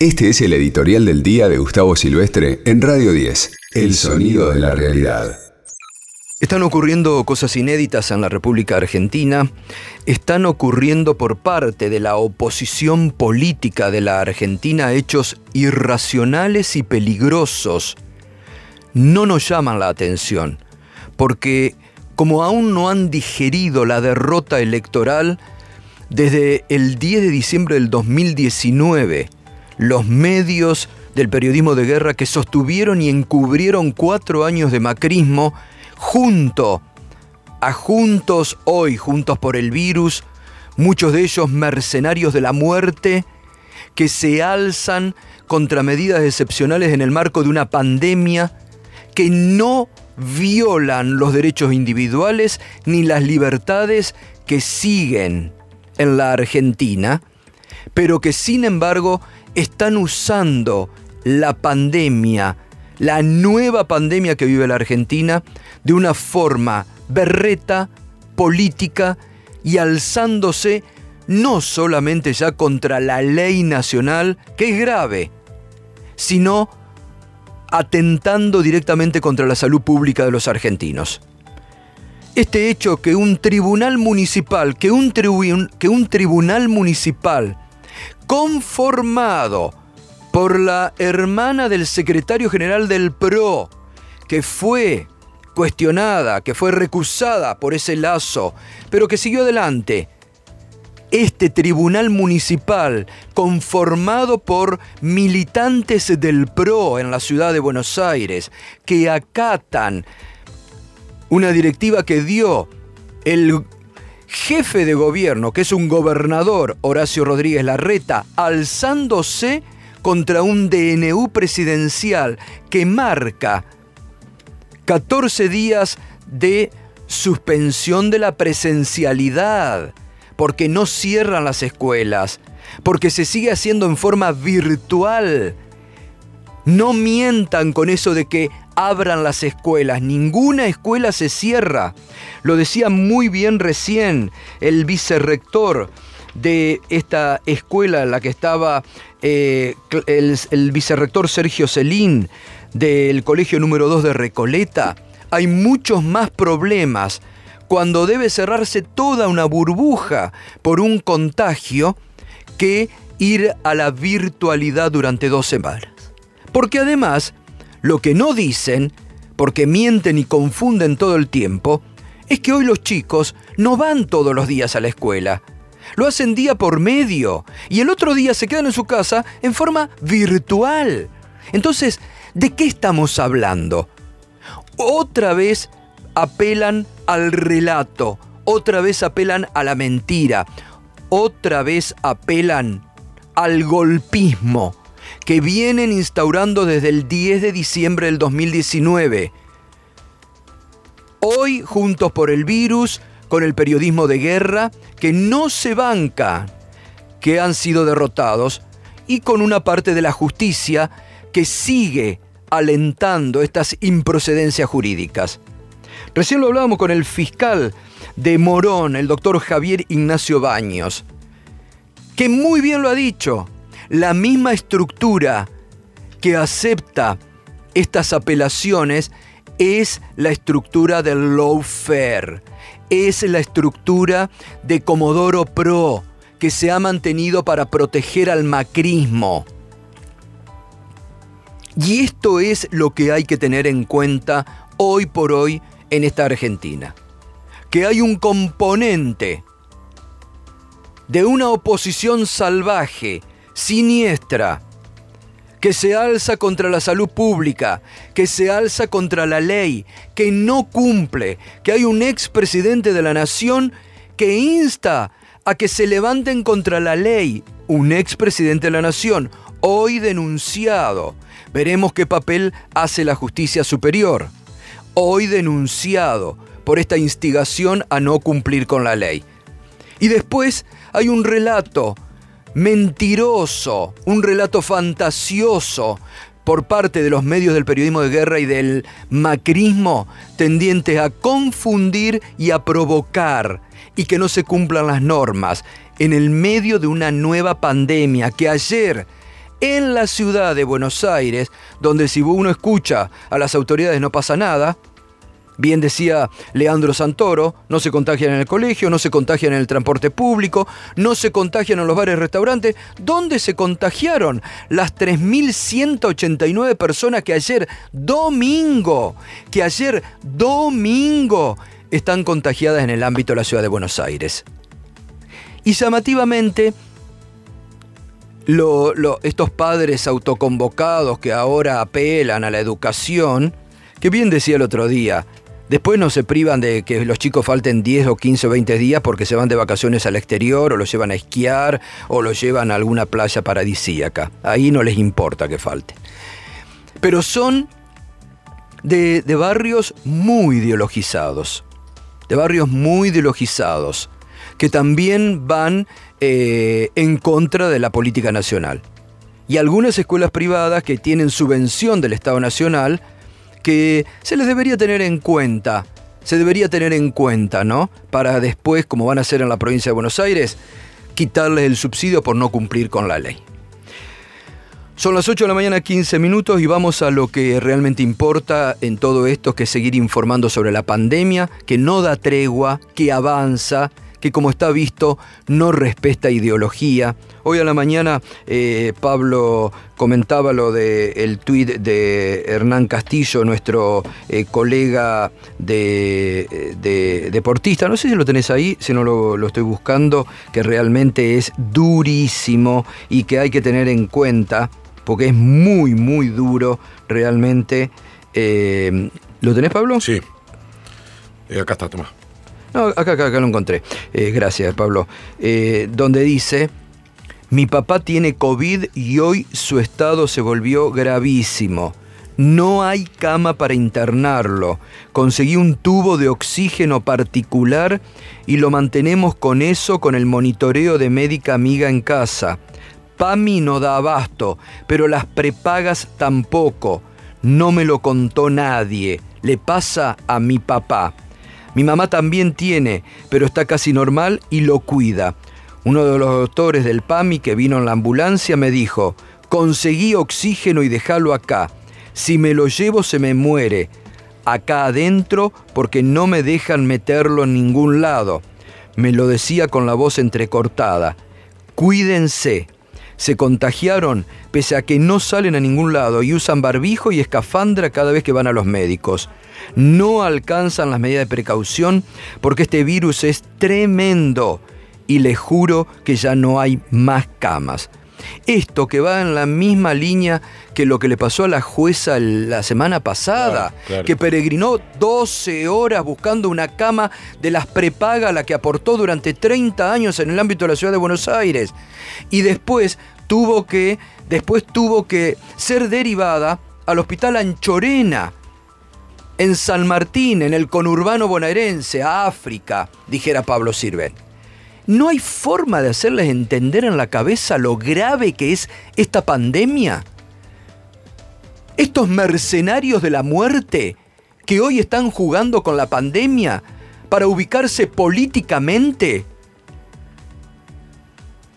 Este es el editorial del día de Gustavo Silvestre en Radio 10, El sonido de la realidad. Están ocurriendo cosas inéditas en la República Argentina, están ocurriendo por parte de la oposición política de la Argentina hechos irracionales y peligrosos. No nos llaman la atención, porque como aún no han digerido la derrota electoral, desde el 10 de diciembre del 2019, los medios del periodismo de guerra que sostuvieron y encubrieron cuatro años de macrismo junto a Juntos Hoy, Juntos por el Virus, muchos de ellos mercenarios de la muerte, que se alzan contra medidas excepcionales en el marco de una pandemia que no violan los derechos individuales ni las libertades que siguen en la Argentina, pero que sin embargo están usando la pandemia, la nueva pandemia que vive la Argentina, de una forma berreta, política y alzándose no solamente ya contra la ley nacional, que es grave, sino atentando directamente contra la salud pública de los argentinos. Este hecho que un tribunal municipal, que un, tribunal municipal conformado por la hermana del secretario general del PRO, que fue cuestionada, que fue recusada por ese lazo, pero que siguió adelante. Este tribunal municipal, conformado por militantes del PRO en la ciudad de Buenos Aires, que acatan una directiva que dio el jefe de gobierno, que es un gobernador, Horacio Rodríguez Larreta, alzándose contra un DNU presidencial que marca 14 días de suspensión de la presencialidad, porque no cierran las escuelas, porque se sigue haciendo en forma virtual. No mientan con eso de que abran las escuelas. Ninguna escuela se cierra. Lo decía muy bien recién el vicerrector de esta escuela en la que estaba eh, el, vicerrector Sergio Celín del colegio número 2 de Recoleta. Hay muchos más problemas cuando debe cerrarse toda una burbuja por un contagio que ir a la virtualidad durante dos semanas. Porque además lo que no dicen, porque mienten y confunden todo el tiempo, es que hoy los chicos no van todos los días a la escuela. Lo hacen día por medio y el otro día se quedan en su casa en forma virtual. Entonces, ¿de qué estamos hablando? Otra vez apelan al relato, otra vez apelan a la mentira, otra vez apelan al golpismo, que vienen instaurando desde el 10 de diciembre del 2019. Hoy, juntos por el virus, con el periodismo de guerra, que no se banca, que han sido derrotados, y con una parte de la justicia que sigue alentando estas improcedencias jurídicas. Recién lo hablábamos con el fiscal de Morón, el doctor Javier Ignacio Baños, que muy bien lo ha dicho la misma estructura que acepta estas apelaciones es la estructura del lawfare, es la estructura de Comodoro Pro que se ha mantenido para proteger al macrismo. Y esto es lo que hay que tener en cuenta hoy por hoy en esta Argentina. Que hay un componente de una oposición salvaje siniestra, que se alza contra la salud pública, que se alza contra la ley, que no cumple, que hay un expresidente de la nación que insta a que se levanten contra la ley, un expresidente de la nación, hoy denunciado. Veremos qué papel hace la justicia superior, hoy denunciado por esta instigación a no cumplir con la ley. Y después hay un relato mentiroso, un relato fantasioso por parte de los medios del periodismo de guerra y del macrismo tendientes a confundir y a provocar y que no se cumplan las normas en el medio de una nueva pandemia que ayer en la ciudad de Buenos Aires, donde si uno escucha a las autoridades no pasa nada, Bien decía Leandro Santoro, no se contagian en el colegio, no se contagian en el transporte público, no se contagian en los bares y restaurantes. ¿Dónde se contagiaron las 3.189 personas que ayer domingo, que ayer domingo están contagiadas en el ámbito de la ciudad de Buenos Aires? Y llamativamente, estos padres autoconvocados que ahora apelan a la educación, que bien decía el otro día, Después no se privan de que los chicos falten 10 o 15 o 20 días porque se van de vacaciones al exterior o los llevan a esquiar o los llevan a alguna playa paradisíaca. Ahí no les importa que falte. Pero son de, barrios muy ideologizados. De barrios muy ideologizados. Que también van eh, en contra de la política nacional. Y algunas escuelas privadas que tienen subvención del Estado Nacional que se les debería tener en cuenta. Se debería tener en cuenta, ¿no? Para después, como van a hacer en la provincia de Buenos Aires, quitarles el subsidio por no cumplir con la ley. Son las 8 de la mañana 15 minutos y vamos a lo que realmente importa en todo esto, que es seguir informando sobre la pandemia, que no da tregua, que avanza, que como está visto no respeta ideología. Hoy a la mañana eh, Pablo comentaba lo del el tuit de Hernán Castillo, nuestro eh, colega de, deportista. No sé si lo tenés ahí, si no lo, estoy buscando, que realmente es durísimo y que hay que tener en cuenta, porque es muy, muy duro realmente. Eh, ¿Lo tenés, Pablo? Sí. acá está, Tomás. No, acá, acá, acá lo encontré. Eh, gracias, Pablo. Eh, donde dice, mi papá tiene COVID y hoy su estado se volvió gravísimo. No hay cama para internarlo. Conseguí un tubo de oxígeno particular y lo mantenemos con eso, con el monitoreo de médica amiga en casa. PAMI no da abasto, pero las prepagas tampoco. No me lo contó nadie. Le pasa a mi papá. Mi mamá también tiene, pero está casi normal y lo cuida. Uno de los doctores del PAMI que vino en la ambulancia me dijo, conseguí oxígeno y déjalo acá. Si me lo llevo se me muere. Acá adentro porque no me dejan meterlo en ningún lado. Me lo decía con la voz entrecortada. Cuídense. Se contagiaron pese a que no salen a ningún lado y usan barbijo y escafandra cada vez que van a los médicos no alcanzan las medidas de precaución porque este virus es tremendo y les juro que ya no hay más camas. Esto que va en la misma línea que lo que le pasó a la jueza la semana pasada, que peregrinó 12 horas buscando una cama de las prepaga, la que aportó durante 30 años en el ámbito de la ciudad de Buenos Aires. Y después tuvo que, después tuvo que ser derivada al hospital Anchorena, en San Martín, en el conurbano bonaerense, a África, dijera Pablo Sirven. ¿No hay forma de hacerles entender en la cabeza lo grave que es esta pandemia? Estos mercenarios de la muerte que hoy están jugando con la pandemia para ubicarse políticamente.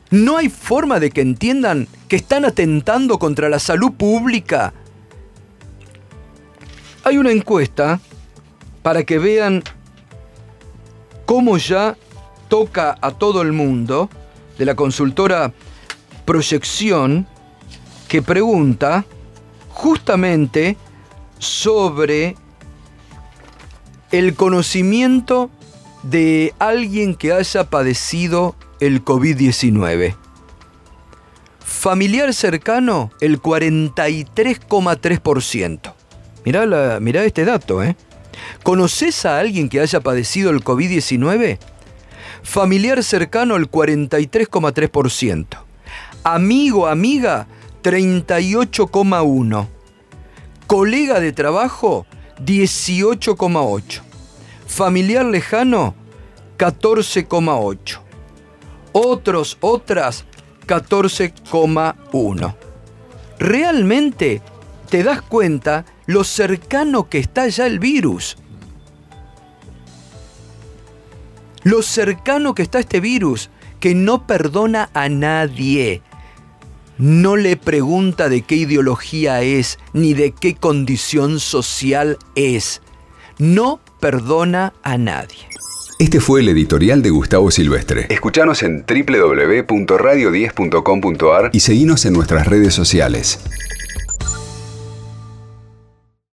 No hay forma de que entiendan que están atentando contra la salud pública, hay una encuesta para que vean cómo ya toca a todo el mundo de la consultora Proyección que pregunta justamente sobre el conocimiento de alguien que haya padecido el COVID-19. Familiar cercano, el 43,3%. Mirá, este dato, ¿eh? ¿Conoces a alguien que haya padecido el COVID-19? Familiar cercano el 43,3%. Amigo, amiga, 38,1%. Colega de trabajo, 18,8%. Familiar lejano, 14,8%. Otros, otras, 14,1%. Realmente te das cuenta lo cercano que está ya el virus. Lo cercano que está este virus, que no perdona a nadie. no le pregunta de qué ideología es ni de qué condición social es. No perdona a nadie. Este fue el editorial de Gustavo Silvestre. Escuchanos en www.radio10.com.ar y seguinos en nuestras redes sociales.